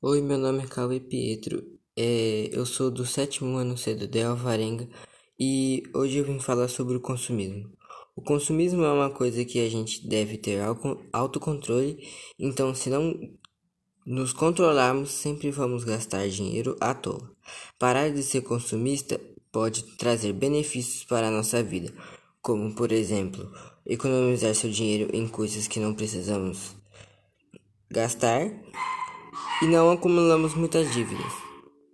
Oi, meu nome é Cauê Pietro, é, eu sou do sétimo ano C do de Alvarenga e hoje eu vim falar sobre o consumismo. O consumismo é uma coisa que a gente deve ter autocontrole, então se não nos controlarmos, sempre vamos gastar dinheiro à toa. Parar de ser consumista pode trazer benefícios para a nossa vida, como por exemplo, economizar seu dinheiro em coisas que não precisamos gastar e não acumulamos muitas dívidas.